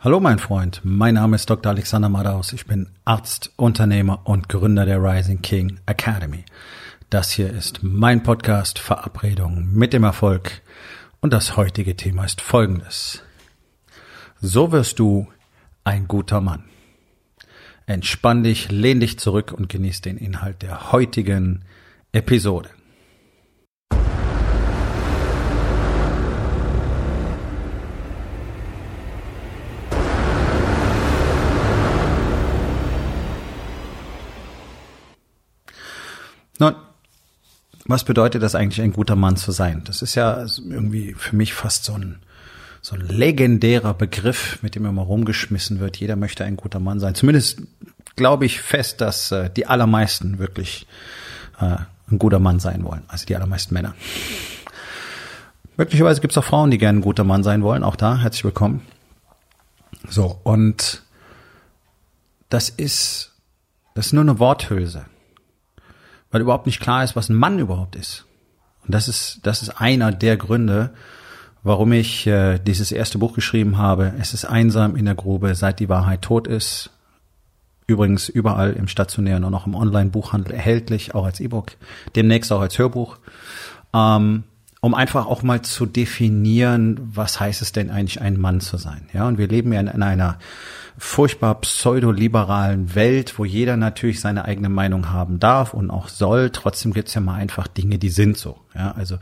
Hallo mein Freund, mein Name ist Dr. Alexander Madaus. Ich bin Arzt, Unternehmer und Gründer der Rising King Academy. Das hier ist mein Podcast Verabredung mit dem Erfolg und das heutige Thema ist folgendes. So wirst du ein guter Mann. Entspann dich, lehn dich zurück und genieß den Inhalt der heutigen Episode. Nun, was bedeutet das eigentlich, ein guter Mann zu sein? Das ist ja irgendwie für mich fast so ein, so ein legendärer Begriff, mit dem immer rumgeschmissen wird. Jeder möchte ein guter Mann sein. Zumindest glaube ich fest, dass äh, die allermeisten wirklich äh, ein guter Mann sein wollen. Also die allermeisten Männer. Möglicherweise gibt es auch Frauen, die gerne ein guter Mann sein wollen. Auch da herzlich willkommen. So, und das ist, das ist nur eine Worthülse weil überhaupt nicht klar ist, was ein Mann überhaupt ist. Und das ist, das ist einer der Gründe, warum ich äh, dieses erste Buch geschrieben habe. Es ist einsam in der Grube, seit die Wahrheit tot ist. Übrigens überall im stationären und auch im Online-Buchhandel erhältlich, auch als E-Book, demnächst auch als Hörbuch. Ähm, um einfach auch mal zu definieren, was heißt es denn eigentlich, ein Mann zu sein. Ja, und wir leben ja in, in einer furchtbar pseudoliberalen Welt, wo jeder natürlich seine eigene Meinung haben darf und auch soll. Trotzdem gibt's ja mal einfach Dinge, die sind so. Ja, also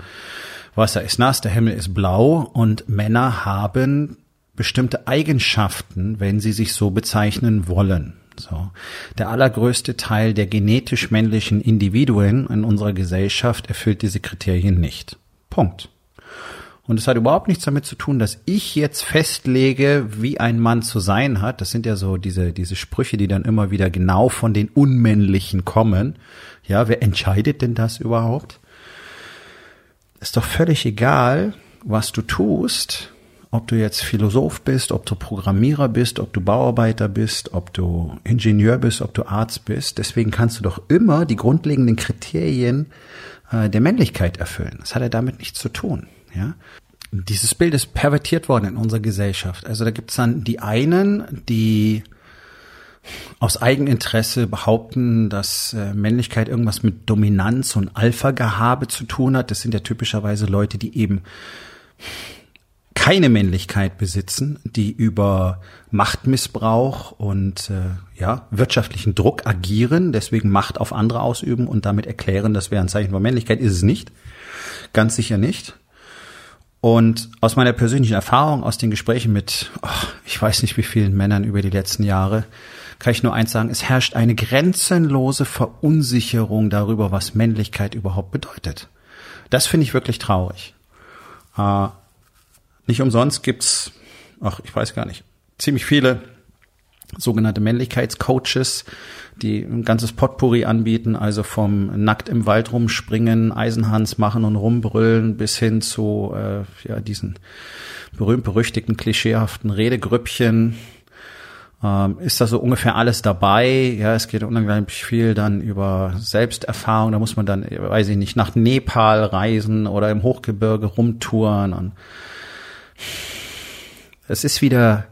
Wasser ist nass, der Himmel ist blau und Männer haben bestimmte Eigenschaften, wenn sie sich so bezeichnen wollen. So. Der allergrößte Teil der genetisch männlichen Individuen in unserer Gesellschaft erfüllt diese Kriterien nicht. Punkt. Und es hat überhaupt nichts damit zu tun, dass ich jetzt festlege, wie ein Mann zu sein hat. Das sind ja so diese, diese Sprüche, die dann immer wieder genau von den Unmännlichen kommen. Ja, wer entscheidet denn das überhaupt? Ist doch völlig egal, was du tust, ob du jetzt Philosoph bist, ob du Programmierer bist, ob du Bauarbeiter bist, ob du Ingenieur bist, ob du Arzt bist. Deswegen kannst du doch immer die grundlegenden Kriterien äh, der Männlichkeit erfüllen. Das hat ja damit nichts zu tun. Ja? Dieses Bild ist pervertiert worden in unserer Gesellschaft. Also da gibt es dann die einen, die aus Eigeninteresse behaupten, dass äh, Männlichkeit irgendwas mit Dominanz und Alpha-Gehabe zu tun hat. Das sind ja typischerweise Leute, die eben keine Männlichkeit besitzen, die über Machtmissbrauch und äh, ja wirtschaftlichen Druck agieren, deswegen Macht auf andere ausüben und damit erklären, das wäre ein Zeichen von Männlichkeit, ist es nicht, ganz sicher nicht. Und aus meiner persönlichen Erfahrung, aus den Gesprächen mit, oh, ich weiß nicht wie vielen Männern über die letzten Jahre, kann ich nur eins sagen, es herrscht eine grenzenlose Verunsicherung darüber, was Männlichkeit überhaupt bedeutet. Das finde ich wirklich traurig. Äh, nicht umsonst gibt's, ach, ich weiß gar nicht, ziemlich viele sogenannte Männlichkeitscoaches, die ein ganzes Potpourri anbieten, also vom nackt im Wald rumspringen, Eisenhans machen und rumbrüllen bis hin zu äh, ja diesen berühmt-berüchtigten, klischeehaften Redegrüppchen. Ähm, ist da so ungefähr alles dabei? Ja, es geht unglaublich viel dann über Selbsterfahrung. Da muss man dann, weiß ich nicht, nach Nepal reisen oder im Hochgebirge rumtouren. Und es ist wieder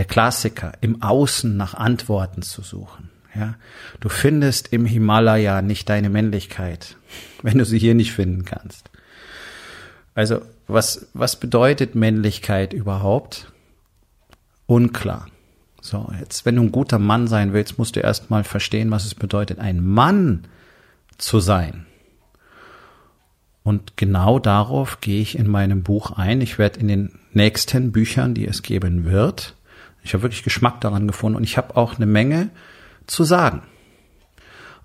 der Klassiker, im Außen nach Antworten zu suchen. Ja, du findest im Himalaya nicht deine Männlichkeit, wenn du sie hier nicht finden kannst. Also, was, was bedeutet Männlichkeit überhaupt? Unklar. So, jetzt, wenn du ein guter Mann sein willst, musst du erstmal verstehen, was es bedeutet, ein Mann zu sein. Und genau darauf gehe ich in meinem Buch ein. Ich werde in den nächsten Büchern, die es geben wird, ich habe wirklich Geschmack daran gefunden und ich habe auch eine Menge zu sagen.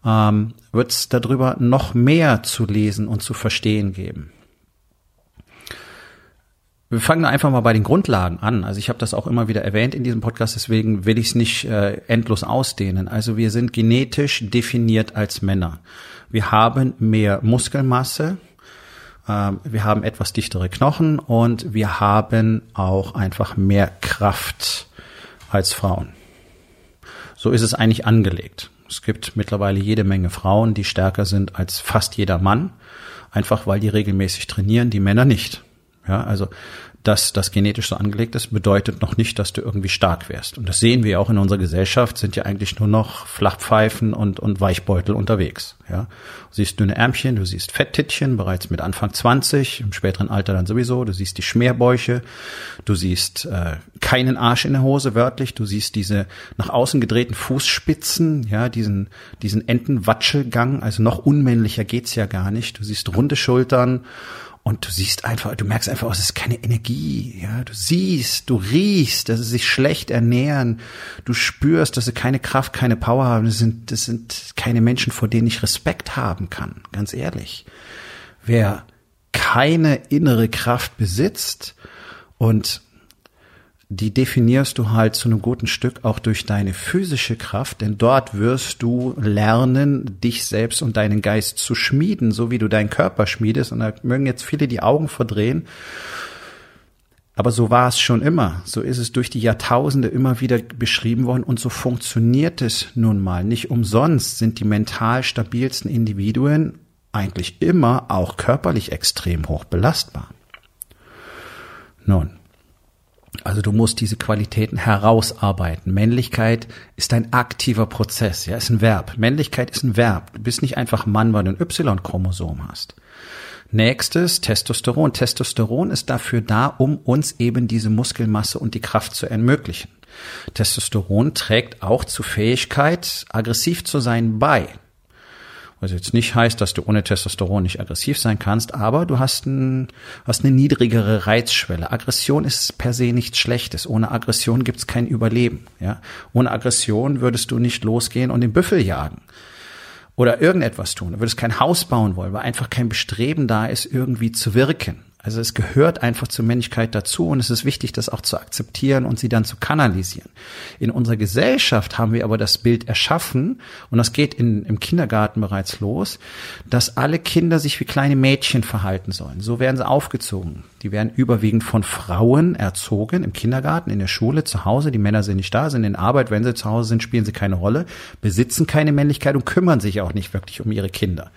Ähm, Wird es darüber noch mehr zu lesen und zu verstehen geben. Wir fangen einfach mal bei den Grundlagen an. Also ich habe das auch immer wieder erwähnt in diesem Podcast, deswegen will ich es nicht äh, endlos ausdehnen. Also wir sind genetisch definiert als Männer. Wir haben mehr Muskelmasse, äh, wir haben etwas dichtere Knochen und wir haben auch einfach mehr Kraft als Frauen. So ist es eigentlich angelegt. Es gibt mittlerweile jede Menge Frauen, die stärker sind als fast jeder Mann, einfach weil die regelmäßig trainieren, die Männer nicht. Ja, also dass das genetisch so angelegt ist, bedeutet noch nicht, dass du irgendwie stark wärst. Und das sehen wir auch in unserer Gesellschaft, sind ja eigentlich nur noch Flachpfeifen und, und Weichbeutel unterwegs. Ja, du siehst dünne Ärmchen, du siehst Fetttittchen bereits mit Anfang 20, im späteren Alter dann sowieso, du siehst die Schmerbäuche, du siehst äh, keinen Arsch in der Hose wörtlich, du siehst diese nach außen gedrehten Fußspitzen, ja, diesen, diesen Entenwatschelgang, also noch unmännlicher geht's ja gar nicht. Du siehst runde Schultern und du siehst einfach, du merkst einfach, es ist keine Energie. Ja, du siehst, du riechst, dass sie sich schlecht ernähren. Du spürst, dass sie keine Kraft, keine Power haben. Das sind, das sind keine Menschen, vor denen ich Respekt haben kann. Ganz ehrlich. Wer keine innere Kraft besitzt und die definierst du halt zu einem guten Stück auch durch deine physische Kraft, denn dort wirst du lernen, dich selbst und deinen Geist zu schmieden, so wie du deinen Körper schmiedest. Und da mögen jetzt viele die Augen verdrehen. Aber so war es schon immer. So ist es durch die Jahrtausende immer wieder beschrieben worden und so funktioniert es nun mal. Nicht umsonst sind die mental stabilsten Individuen eigentlich immer auch körperlich extrem hoch belastbar. Nun, also du musst diese Qualitäten herausarbeiten. Männlichkeit ist ein aktiver Prozess, ja, ist ein Verb. Männlichkeit ist ein Verb. Du bist nicht einfach Mann, weil du ein Y-Chromosom hast. Nächstes, Testosteron. Testosteron ist dafür da, um uns eben diese Muskelmasse und die Kraft zu ermöglichen. Testosteron trägt auch zur Fähigkeit, aggressiv zu sein bei. Was jetzt nicht heißt, dass du ohne Testosteron nicht aggressiv sein kannst, aber du hast, ein, hast eine niedrigere Reizschwelle. Aggression ist per se nichts Schlechtes. Ohne Aggression gibt's kein Überleben. Ja? Ohne Aggression würdest du nicht losgehen und den Büffel jagen oder irgendetwas tun. Du würdest kein Haus bauen wollen, weil einfach kein Bestreben da ist, irgendwie zu wirken. Also es gehört einfach zur Männlichkeit dazu und es ist wichtig, das auch zu akzeptieren und sie dann zu kanalisieren. In unserer Gesellschaft haben wir aber das Bild erschaffen und das geht in, im Kindergarten bereits los, dass alle Kinder sich wie kleine Mädchen verhalten sollen. So werden sie aufgezogen. Die werden überwiegend von Frauen erzogen, im Kindergarten, in der Schule, zu Hause. Die Männer sind nicht da, sind in Arbeit. Wenn sie zu Hause sind, spielen sie keine Rolle, besitzen keine Männlichkeit und kümmern sich auch nicht wirklich um ihre Kinder.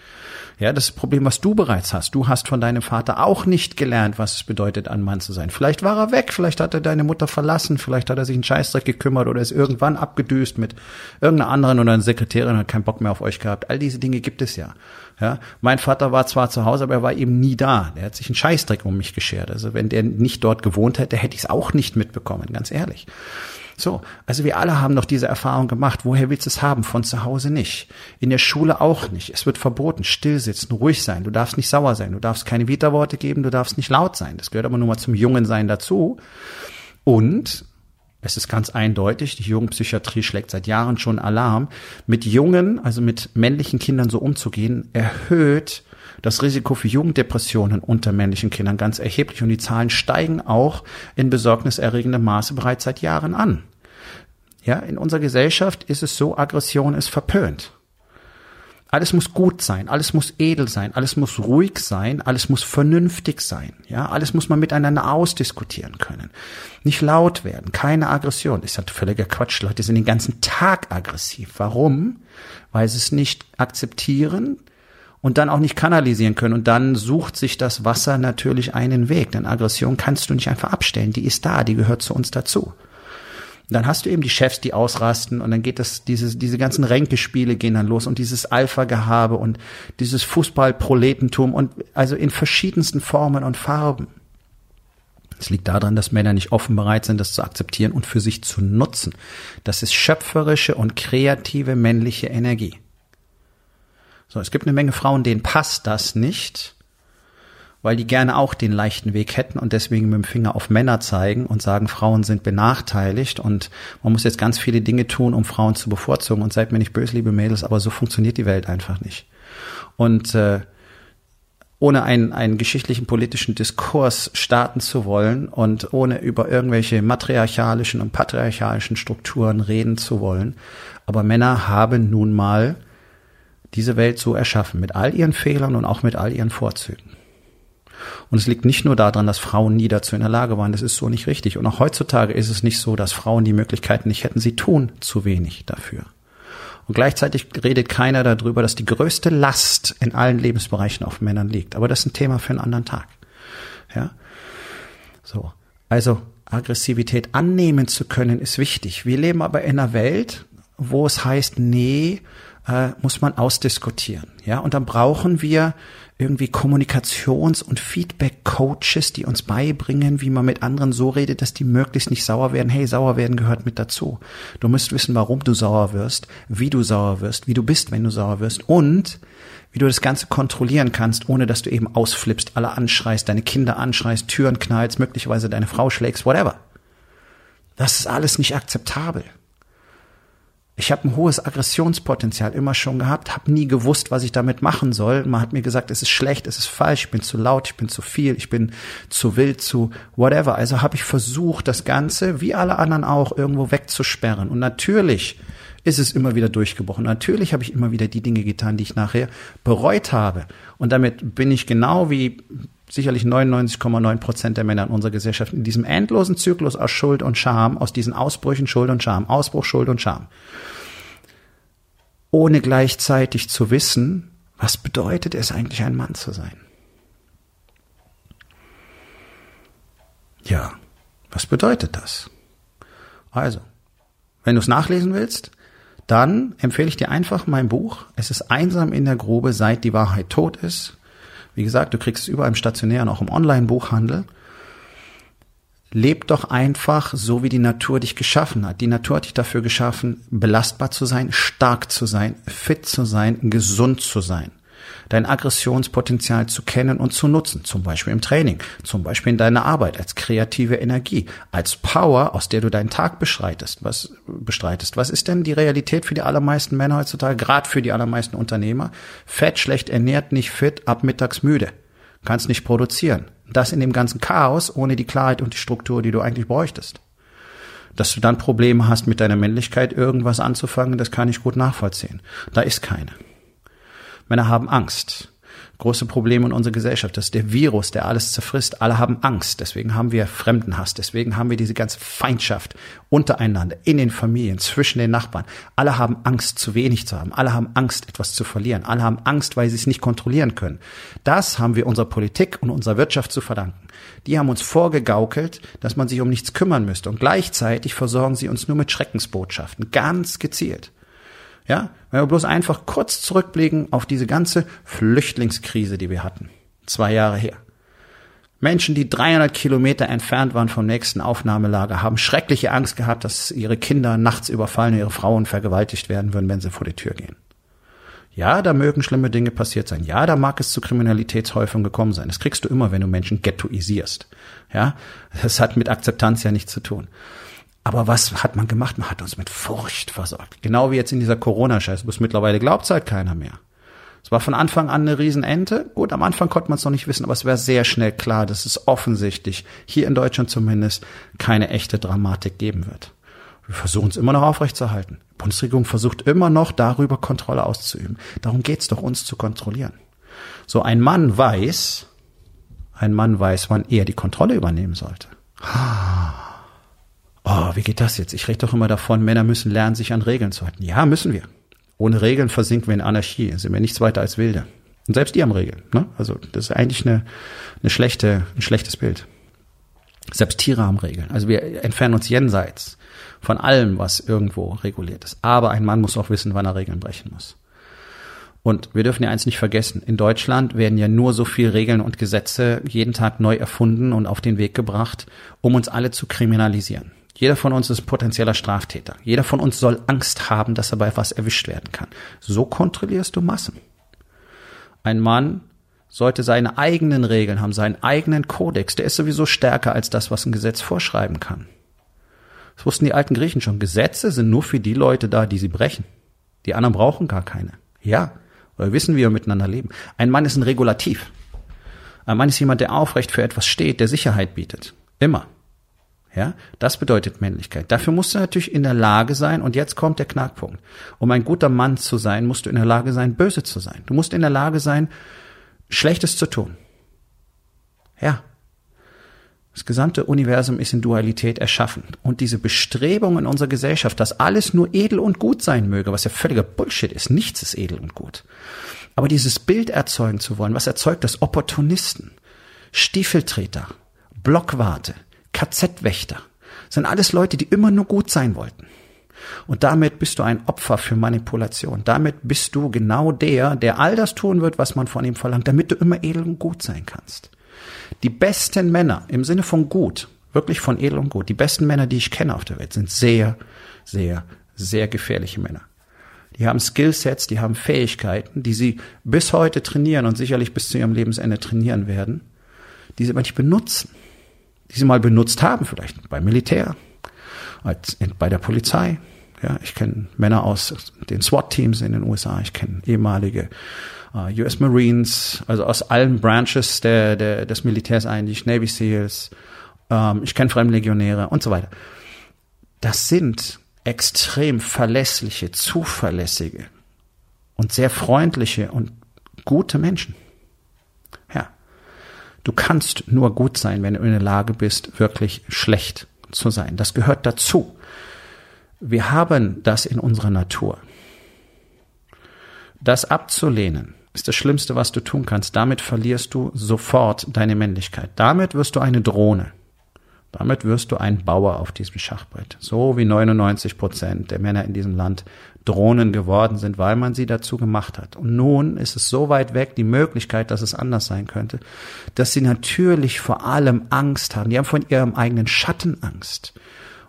Ja, das Problem, was du bereits hast. Du hast von deinem Vater auch nicht gelernt, was es bedeutet, ein Mann zu sein. Vielleicht war er weg, vielleicht hat er deine Mutter verlassen, vielleicht hat er sich einen Scheißdreck gekümmert oder ist irgendwann abgedüst mit irgendeiner anderen oder einer Sekretärin und hat keinen Bock mehr auf euch gehabt. All diese Dinge gibt es ja. Ja, mein Vater war zwar zu Hause, aber er war eben nie da. Der hat sich einen Scheißdreck um mich geschert. Also wenn der nicht dort gewohnt hätte, hätte ich es auch nicht mitbekommen, ganz ehrlich. So, also wir alle haben doch diese Erfahrung gemacht. Woher willst du es haben? Von zu Hause nicht. In der Schule auch nicht. Es wird verboten. Stillsitzen, ruhig sein. Du darfst nicht sauer sein. Du darfst keine Widerworte geben. Du darfst nicht laut sein. Das gehört aber nur mal zum jungen Sein dazu. Und es ist ganz eindeutig, die Jugendpsychiatrie schlägt seit Jahren schon Alarm. Mit jungen, also mit männlichen Kindern so umzugehen, erhöht das Risiko für Jugenddepressionen unter männlichen Kindern ganz erheblich und die Zahlen steigen auch in besorgniserregendem Maße bereits seit Jahren an. Ja, in unserer Gesellschaft ist es so, Aggression ist verpönt. Alles muss gut sein, alles muss edel sein, alles muss ruhig sein, alles muss vernünftig sein. Ja, alles muss man miteinander ausdiskutieren können. Nicht laut werden, keine Aggression. Ist halt völliger Quatsch. Leute sind den ganzen Tag aggressiv. Warum? Weil sie es nicht akzeptieren, und dann auch nicht kanalisieren können. Und dann sucht sich das Wasser natürlich einen Weg. Denn Aggression kannst du nicht einfach abstellen. Die ist da, die gehört zu uns dazu. Und dann hast du eben die Chefs, die ausrasten und dann geht das, diese, diese ganzen Ränkespiele gehen dann los und dieses Alpha-Gehabe und dieses Fußballproletentum und also in verschiedensten Formen und Farben. Es liegt daran, dass Männer nicht offen bereit sind, das zu akzeptieren und für sich zu nutzen. Das ist schöpferische und kreative männliche Energie. So, es gibt eine Menge Frauen, denen passt das nicht, weil die gerne auch den leichten Weg hätten und deswegen mit dem Finger auf Männer zeigen und sagen, Frauen sind benachteiligt und man muss jetzt ganz viele Dinge tun, um Frauen zu bevorzugen. Und seid mir nicht böse, liebe Mädels, aber so funktioniert die Welt einfach nicht. Und äh, ohne einen, einen geschichtlichen politischen Diskurs starten zu wollen und ohne über irgendwelche matriarchalischen und patriarchalischen Strukturen reden zu wollen. Aber Männer haben nun mal diese Welt so erschaffen, mit all ihren Fehlern und auch mit all ihren Vorzügen. Und es liegt nicht nur daran, dass Frauen nie dazu in der Lage waren, das ist so nicht richtig. Und auch heutzutage ist es nicht so, dass Frauen die Möglichkeiten nicht hätten, sie tun zu wenig dafür. Und gleichzeitig redet keiner darüber, dass die größte Last in allen Lebensbereichen auf Männern liegt. Aber das ist ein Thema für einen anderen Tag. Ja. So. Also Aggressivität annehmen zu können, ist wichtig. Wir leben aber in einer Welt, wo es heißt, nee, äh, muss man ausdiskutieren. Ja, und dann brauchen wir irgendwie Kommunikations- und Feedback-Coaches, die uns beibringen, wie man mit anderen so redet, dass die möglichst nicht sauer werden. Hey, sauer werden gehört mit dazu. Du musst wissen, warum du sauer wirst, wie du sauer wirst, wie du bist, wenn du sauer wirst und wie du das Ganze kontrollieren kannst, ohne dass du eben ausflippst, alle anschreist, deine Kinder anschreist, Türen knallst, möglicherweise deine Frau schlägst, whatever. Das ist alles nicht akzeptabel. Ich habe ein hohes Aggressionspotenzial immer schon gehabt, habe nie gewusst, was ich damit machen soll. Man hat mir gesagt, es ist schlecht, es ist falsch, ich bin zu laut, ich bin zu viel, ich bin zu wild, zu whatever. Also habe ich versucht, das Ganze, wie alle anderen auch, irgendwo wegzusperren. Und natürlich ist es immer wieder durchgebrochen. Natürlich habe ich immer wieder die Dinge getan, die ich nachher bereut habe. Und damit bin ich genau wie sicherlich 99,9 Prozent der Männer in unserer Gesellschaft in diesem endlosen Zyklus aus Schuld und Scham, aus diesen Ausbrüchen Schuld und Scham, Ausbruch Schuld und Scham. Ohne gleichzeitig zu wissen, was bedeutet es eigentlich, ein Mann zu sein? Ja, was bedeutet das? Also, wenn du es nachlesen willst, dann empfehle ich dir einfach mein Buch. Es ist einsam in der Grube, seit die Wahrheit tot ist wie gesagt, du kriegst es überall im stationären, auch im Online-Buchhandel. Leb doch einfach so, wie die Natur dich geschaffen hat. Die Natur hat dich dafür geschaffen, belastbar zu sein, stark zu sein, fit zu sein, gesund zu sein dein Aggressionspotenzial zu kennen und zu nutzen, zum Beispiel im Training, zum Beispiel in deiner Arbeit, als kreative Energie, als Power, aus der du deinen Tag bestreitest. Was bestreitest? Was ist denn die Realität für die allermeisten Männer heutzutage, gerade für die allermeisten Unternehmer? Fett, schlecht ernährt, nicht fit, ab mittags müde. Kannst nicht produzieren. Das in dem ganzen Chaos, ohne die Klarheit und die Struktur, die du eigentlich bräuchtest. Dass du dann Probleme hast, mit deiner Männlichkeit irgendwas anzufangen, das kann ich gut nachvollziehen. Da ist keine. Männer haben Angst. Große Probleme in unserer Gesellschaft. Das ist der Virus, der alles zerfrisst. Alle haben Angst. Deswegen haben wir Fremdenhass. Deswegen haben wir diese ganze Feindschaft untereinander, in den Familien, zwischen den Nachbarn. Alle haben Angst, zu wenig zu haben. Alle haben Angst, etwas zu verlieren. Alle haben Angst, weil sie es nicht kontrollieren können. Das haben wir unserer Politik und unserer Wirtschaft zu verdanken. Die haben uns vorgegaukelt, dass man sich um nichts kümmern müsste. Und gleichzeitig versorgen sie uns nur mit Schreckensbotschaften. Ganz gezielt. Ja, wenn wir bloß einfach kurz zurückblicken auf diese ganze Flüchtlingskrise, die wir hatten. Zwei Jahre her. Menschen, die 300 Kilometer entfernt waren vom nächsten Aufnahmelager, haben schreckliche Angst gehabt, dass ihre Kinder nachts überfallen, ihre Frauen vergewaltigt werden würden, wenn sie vor die Tür gehen. Ja, da mögen schlimme Dinge passiert sein. Ja, da mag es zu Kriminalitätshäufung gekommen sein. Das kriegst du immer, wenn du Menschen ghettoisierst. Ja, das hat mit Akzeptanz ja nichts zu tun. Aber was hat man gemacht? Man hat uns mit Furcht versorgt. Genau wie jetzt in dieser Corona-Scheiße. Bis mittlerweile glaubt es halt keiner mehr. Es war von Anfang an eine Riesenente. Gut, am Anfang konnte man es noch nicht wissen, aber es wäre sehr schnell klar, dass es offensichtlich, hier in Deutschland zumindest, keine echte Dramatik geben wird. Wir versuchen es immer noch aufrechtzuerhalten. Die Bundesregierung versucht immer noch, darüber Kontrolle auszuüben. Darum geht es doch, uns zu kontrollieren. So ein Mann weiß, ein Mann weiß, wann er die Kontrolle übernehmen sollte oh, wie geht das jetzt? Ich rede doch immer davon, Männer müssen lernen, sich an Regeln zu halten. Ja, müssen wir. Ohne Regeln versinken wir in Anarchie, sind wir nichts weiter als Wilde. Und selbst die haben Regeln. Ne? Also das ist eigentlich eine, eine schlechte, ein schlechtes Bild. Selbst Tiere haben Regeln. Also wir entfernen uns jenseits von allem, was irgendwo reguliert ist. Aber ein Mann muss auch wissen, wann er Regeln brechen muss. Und wir dürfen ja eins nicht vergessen. In Deutschland werden ja nur so viel Regeln und Gesetze jeden Tag neu erfunden und auf den Weg gebracht, um uns alle zu kriminalisieren. Jeder von uns ist potenzieller Straftäter. Jeder von uns soll Angst haben, dass er bei was erwischt werden kann. So kontrollierst du Massen. Ein Mann sollte seine eigenen Regeln haben, seinen eigenen Kodex. Der ist sowieso stärker als das, was ein Gesetz vorschreiben kann. Das wussten die alten Griechen schon. Gesetze sind nur für die Leute da, die sie brechen. Die anderen brauchen gar keine. Ja, weil wir wissen, wie wir miteinander leben. Ein Mann ist ein Regulativ. Ein Mann ist jemand, der aufrecht für etwas steht, der Sicherheit bietet. Immer. Ja, das bedeutet Männlichkeit. Dafür musst du natürlich in der Lage sein, und jetzt kommt der Knackpunkt. Um ein guter Mann zu sein, musst du in der Lage sein, böse zu sein. Du musst in der Lage sein, Schlechtes zu tun. Ja. Das gesamte Universum ist in Dualität erschaffen. Und diese Bestrebung in unserer Gesellschaft, dass alles nur edel und gut sein möge, was ja völliger Bullshit ist. Nichts ist edel und gut. Aber dieses Bild erzeugen zu wollen, was erzeugt das? Opportunisten, Stiefeltreter, Blockwarte, KZ-Wächter, sind alles Leute, die immer nur gut sein wollten. Und damit bist du ein Opfer für Manipulation. Damit bist du genau der, der all das tun wird, was man von ihm verlangt, damit du immer edel und gut sein kannst. Die besten Männer im Sinne von gut, wirklich von edel und gut, die besten Männer, die ich kenne auf der Welt, sind sehr, sehr, sehr gefährliche Männer. Die haben Skillsets, die haben Fähigkeiten, die sie bis heute trainieren und sicherlich bis zu ihrem Lebensende trainieren werden, die sie aber nicht benutzen. Die sie mal benutzt haben, vielleicht beim Militär, als bei der Polizei. Ja, ich kenne Männer aus den SWAT-Teams in den USA, ich kenne ehemalige äh, US Marines, also aus allen Branches der, der, des Militärs eigentlich, Navy SEALs, ähm, ich kenne Fremdenlegionäre und so weiter. Das sind extrem verlässliche, zuverlässige und sehr freundliche und gute Menschen. Du kannst nur gut sein, wenn du in der Lage bist, wirklich schlecht zu sein. Das gehört dazu. Wir haben das in unserer Natur. Das abzulehnen ist das Schlimmste, was du tun kannst. Damit verlierst du sofort deine Männlichkeit. Damit wirst du eine Drohne. Damit wirst du ein Bauer auf diesem Schachbrett. So wie 99 Prozent der Männer in diesem Land Drohnen geworden sind, weil man sie dazu gemacht hat. Und nun ist es so weit weg, die Möglichkeit, dass es anders sein könnte, dass sie natürlich vor allem Angst haben. Die haben von ihrem eigenen Schatten Angst.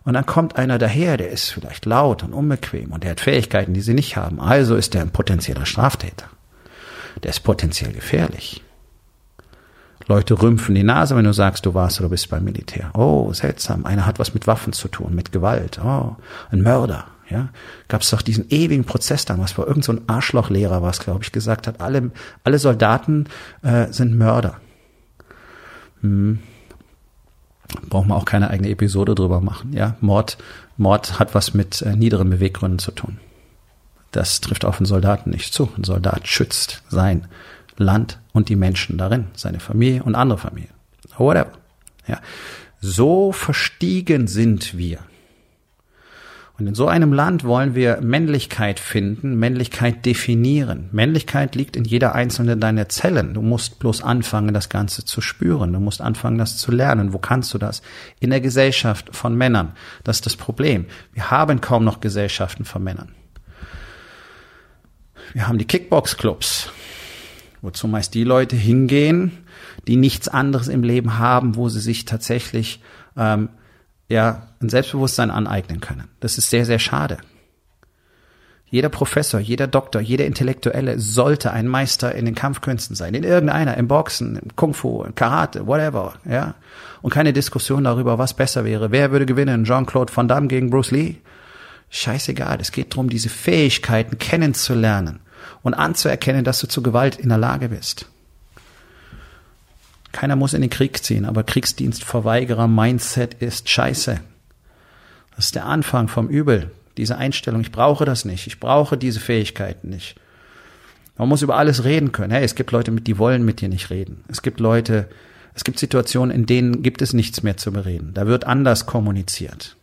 Und dann kommt einer daher, der ist vielleicht laut und unbequem und der hat Fähigkeiten, die sie nicht haben. Also ist er ein potenzieller Straftäter. Der ist potenziell gefährlich. Leute rümpfen die Nase, wenn du sagst, du warst oder bist beim Militär. Oh, seltsam. Einer hat was mit Waffen zu tun, mit Gewalt. Oh, ein Mörder. Ja, gab es doch diesen ewigen Prozess damals, wo irgend so ein Arschlochlehrer was, glaube ich, gesagt hat, alle, alle Soldaten äh, sind Mörder. Hm. Braucht man auch keine eigene Episode drüber machen. Ja, Mord, Mord hat was mit äh, niederen Beweggründen zu tun. Das trifft auf einen Soldaten nicht zu. Ein Soldat schützt sein Land und die Menschen darin, seine Familie und andere Familien. Whatever. Ja. So verstiegen sind wir. Und in so einem Land wollen wir Männlichkeit finden, Männlichkeit definieren. Männlichkeit liegt in jeder einzelnen deiner Zellen. Du musst bloß anfangen, das Ganze zu spüren. Du musst anfangen, das zu lernen. Wo kannst du das? In der Gesellschaft von Männern. Das ist das Problem. Wir haben kaum noch Gesellschaften von Männern. Wir haben die Kickbox-Clubs wozu meist die Leute hingehen, die nichts anderes im Leben haben, wo sie sich tatsächlich ähm, ja ein Selbstbewusstsein aneignen können. Das ist sehr, sehr schade. Jeder Professor, jeder Doktor, jeder Intellektuelle sollte ein Meister in den Kampfkünsten sein, in irgendeiner, im Boxen, im Kung Fu, im Karate, whatever, ja. Und keine Diskussion darüber, was besser wäre. Wer würde gewinnen? Jean-Claude Van Damme gegen Bruce Lee? Scheißegal. Es geht darum, diese Fähigkeiten kennenzulernen und anzuerkennen, dass du zu Gewalt in der Lage bist. Keiner muss in den Krieg ziehen, aber Kriegsdienstverweigerer-Mindset ist scheiße. Das ist der Anfang vom Übel. Diese Einstellung, ich brauche das nicht, ich brauche diese Fähigkeiten nicht. Man muss über alles reden können. Hey, es gibt Leute, die wollen mit dir nicht reden. Es gibt Leute, es gibt Situationen, in denen gibt es nichts mehr zu bereden. Da wird anders kommuniziert.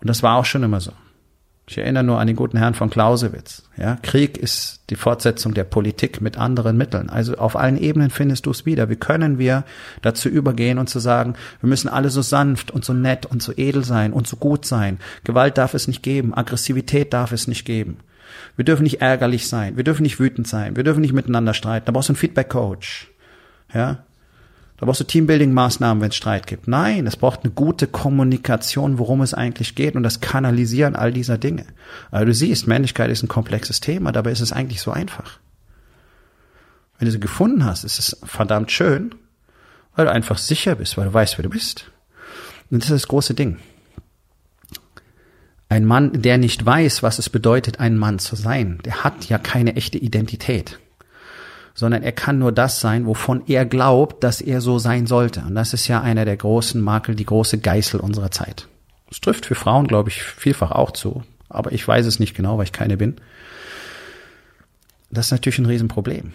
Und das war auch schon immer so. Ich erinnere nur an den guten Herrn von Clausewitz. Ja, Krieg ist die Fortsetzung der Politik mit anderen Mitteln. Also auf allen Ebenen findest du es wieder. Wie können wir dazu übergehen und zu sagen, wir müssen alle so sanft und so nett und so edel sein und so gut sein. Gewalt darf es nicht geben. Aggressivität darf es nicht geben. Wir dürfen nicht ärgerlich sein. Wir dürfen nicht wütend sein. Wir dürfen nicht miteinander streiten. Da brauchst du einen Feedback-Coach. Ja, da brauchst du Teambuilding-Maßnahmen, wenn es Streit gibt. Nein, es braucht eine gute Kommunikation, worum es eigentlich geht und das Kanalisieren all dieser Dinge. Aber du siehst, Männlichkeit ist ein komplexes Thema, dabei ist es eigentlich so einfach. Wenn du sie gefunden hast, ist es verdammt schön, weil du einfach sicher bist, weil du weißt, wer du bist. Und das ist das große Ding. Ein Mann, der nicht weiß, was es bedeutet, ein Mann zu sein, der hat ja keine echte Identität sondern er kann nur das sein, wovon er glaubt, dass er so sein sollte. Und das ist ja einer der großen Makel, die große Geißel unserer Zeit. Das trifft für Frauen, glaube ich, vielfach auch zu. Aber ich weiß es nicht genau, weil ich keine bin. Das ist natürlich ein Riesenproblem.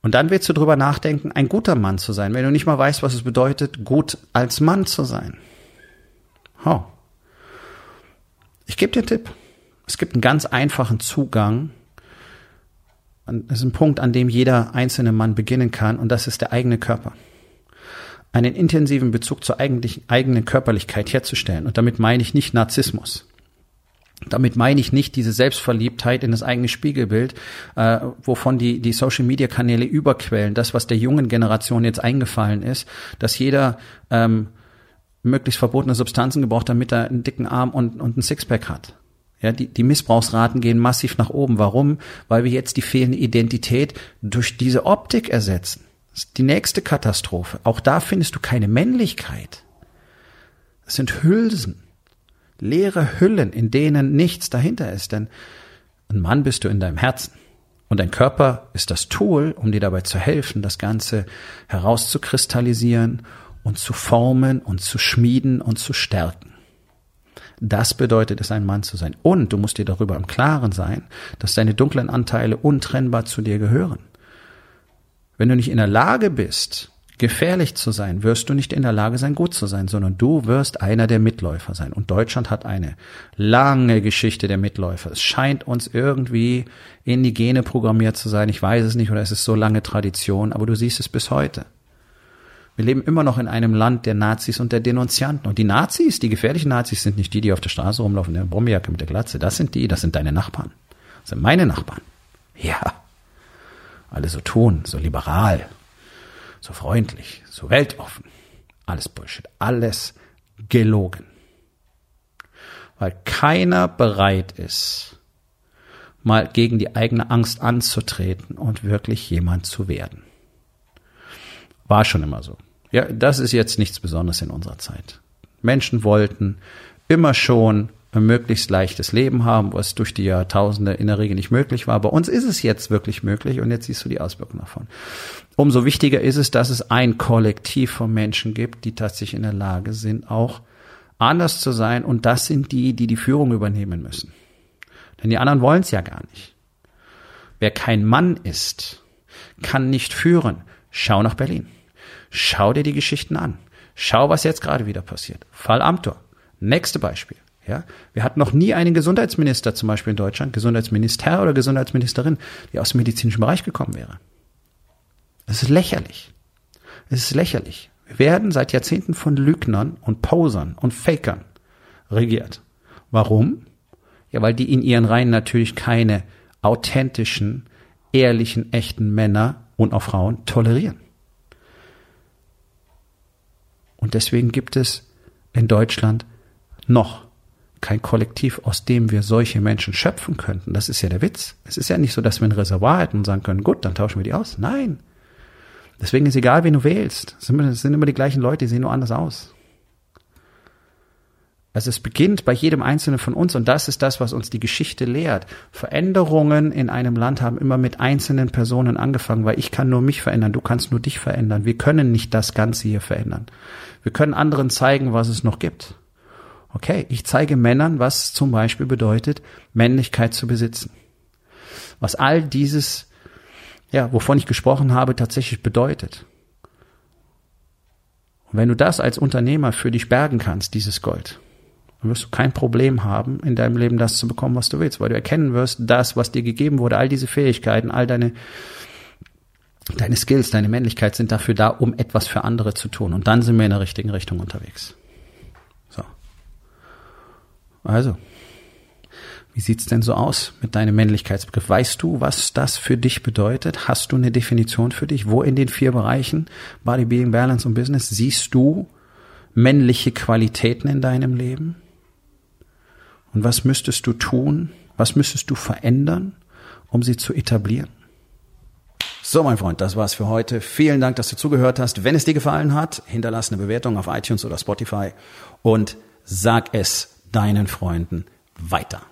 Und dann willst du drüber nachdenken, ein guter Mann zu sein, wenn du nicht mal weißt, was es bedeutet, gut als Mann zu sein. Oh. Ich gebe dir einen Tipp. Es gibt einen ganz einfachen Zugang ist ein Punkt, an dem jeder einzelne Mann beginnen kann, und das ist der eigene Körper. einen intensiven Bezug zur eigentlichen, eigenen Körperlichkeit herzustellen. Und damit meine ich nicht Narzissmus. Damit meine ich nicht diese Selbstverliebtheit in das eigene Spiegelbild, äh, wovon die, die Social-Media-Kanäle überquellen. Das, was der jungen Generation jetzt eingefallen ist, dass jeder ähm, möglichst verbotene Substanzen gebraucht, damit er einen dicken Arm und, und einen Sixpack hat. Ja, die, die Missbrauchsraten gehen massiv nach oben. Warum? Weil wir jetzt die fehlende Identität durch diese Optik ersetzen. Das ist die nächste Katastrophe. Auch da findest du keine Männlichkeit. Das sind Hülsen leere Hüllen, in denen nichts dahinter ist. Denn ein Mann bist du in deinem Herzen. Und dein Körper ist das Tool, um dir dabei zu helfen, das Ganze herauszukristallisieren und zu formen und zu schmieden und zu stärken. Das bedeutet es, ein Mann zu sein. Und du musst dir darüber im Klaren sein, dass deine dunklen Anteile untrennbar zu dir gehören. Wenn du nicht in der Lage bist, gefährlich zu sein, wirst du nicht in der Lage sein, gut zu sein, sondern du wirst einer der Mitläufer sein. Und Deutschland hat eine lange Geschichte der Mitläufer. Es scheint uns irgendwie in die Gene programmiert zu sein. Ich weiß es nicht oder es ist so lange Tradition, aber du siehst es bis heute. Wir leben immer noch in einem Land der Nazis und der Denunzianten. Und die Nazis, die gefährlichen Nazis, sind nicht die, die auf der Straße rumlaufen der Bomberjacke mit der Glatze. Das sind die, das sind deine Nachbarn. Das sind meine Nachbarn. Ja. Alle so tun, so liberal, so freundlich, so weltoffen. Alles Bullshit, alles gelogen. Weil keiner bereit ist, mal gegen die eigene Angst anzutreten und wirklich jemand zu werden. War schon immer so. Ja, das ist jetzt nichts Besonderes in unserer Zeit. Menschen wollten immer schon ein möglichst leichtes Leben haben, was durch die Jahrtausende in der Regel nicht möglich war. Bei uns ist es jetzt wirklich möglich und jetzt siehst du die Auswirkungen davon. Umso wichtiger ist es, dass es ein Kollektiv von Menschen gibt, die tatsächlich in der Lage sind, auch anders zu sein und das sind die, die die Führung übernehmen müssen. Denn die anderen wollen es ja gar nicht. Wer kein Mann ist, kann nicht führen. Schau nach Berlin. Schau dir die Geschichten an. Schau, was jetzt gerade wieder passiert. Fall Amtor. Nächste Beispiel. Ja, wir hatten noch nie einen Gesundheitsminister zum Beispiel in Deutschland, Gesundheitsminister oder Gesundheitsministerin, die aus dem medizinischen Bereich gekommen wäre. Es ist lächerlich. Es ist lächerlich. Wir werden seit Jahrzehnten von Lügnern und Posern und Fakern regiert. Warum? Ja, weil die in ihren Reihen natürlich keine authentischen, ehrlichen, echten Männer und auch Frauen tolerieren. Und deswegen gibt es in Deutschland noch kein Kollektiv, aus dem wir solche Menschen schöpfen könnten. Das ist ja der Witz. Es ist ja nicht so, dass wir ein Reservoir hätten und sagen können, gut, dann tauschen wir die aus. Nein. Deswegen ist egal, wen du wählst. Es sind immer die gleichen Leute, die sehen nur anders aus. Also es beginnt bei jedem Einzelnen von uns und das ist das, was uns die Geschichte lehrt. Veränderungen in einem Land haben immer mit einzelnen Personen angefangen, weil ich kann nur mich verändern, du kannst nur dich verändern. Wir können nicht das Ganze hier verändern. Wir können anderen zeigen, was es noch gibt. Okay, ich zeige Männern, was zum Beispiel bedeutet, Männlichkeit zu besitzen. Was all dieses, ja, wovon ich gesprochen habe, tatsächlich bedeutet. Und wenn du das als Unternehmer für dich bergen kannst, dieses Gold, dann wirst du kein Problem haben, in deinem Leben das zu bekommen, was du willst, weil du erkennen wirst, das, was dir gegeben wurde, all diese Fähigkeiten, all deine, deine Skills, deine Männlichkeit sind dafür da, um etwas für andere zu tun. Und dann sind wir in der richtigen Richtung unterwegs. Also, wie sieht's denn so aus mit deinem Männlichkeitsbegriff? Weißt du, was das für dich bedeutet? Hast du eine Definition für dich? Wo in den vier Bereichen Body, Being, Balance und Business siehst du männliche Qualitäten in deinem Leben? Und was müsstest du tun? Was müsstest du verändern, um sie zu etablieren? So, mein Freund, das war's für heute. Vielen Dank, dass du zugehört hast. Wenn es dir gefallen hat, hinterlass eine Bewertung auf iTunes oder Spotify und sag es deinen Freunden weiter.